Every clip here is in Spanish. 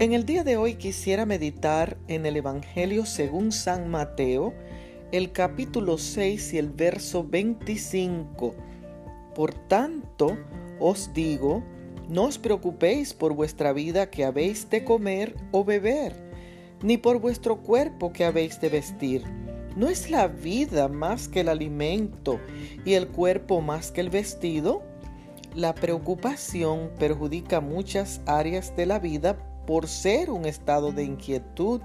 En el día de hoy quisiera meditar en el Evangelio según San Mateo, el capítulo 6 y el verso 25. Por tanto, os digo, no os preocupéis por vuestra vida que habéis de comer o beber, ni por vuestro cuerpo que habéis de vestir. ¿No es la vida más que el alimento y el cuerpo más que el vestido? La preocupación perjudica muchas áreas de la vida por ser un estado de inquietud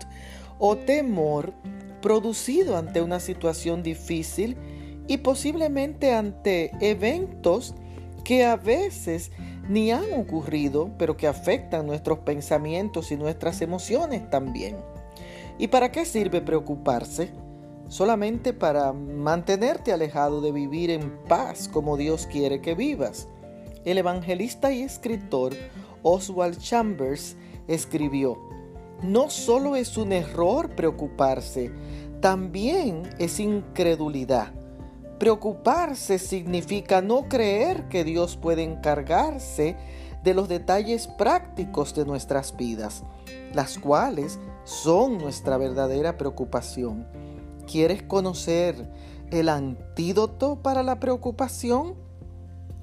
o temor producido ante una situación difícil y posiblemente ante eventos que a veces ni han ocurrido, pero que afectan nuestros pensamientos y nuestras emociones también. ¿Y para qué sirve preocuparse? Solamente para mantenerte alejado de vivir en paz como Dios quiere que vivas. El evangelista y escritor Oswald Chambers escribió, no solo es un error preocuparse, también es incredulidad. Preocuparse significa no creer que Dios puede encargarse de los detalles prácticos de nuestras vidas, las cuales son nuestra verdadera preocupación. ¿Quieres conocer el antídoto para la preocupación?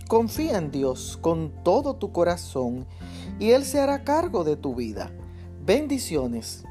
Confía en Dios con todo tu corazón y Él se hará cargo de tu vida. Bendiciones.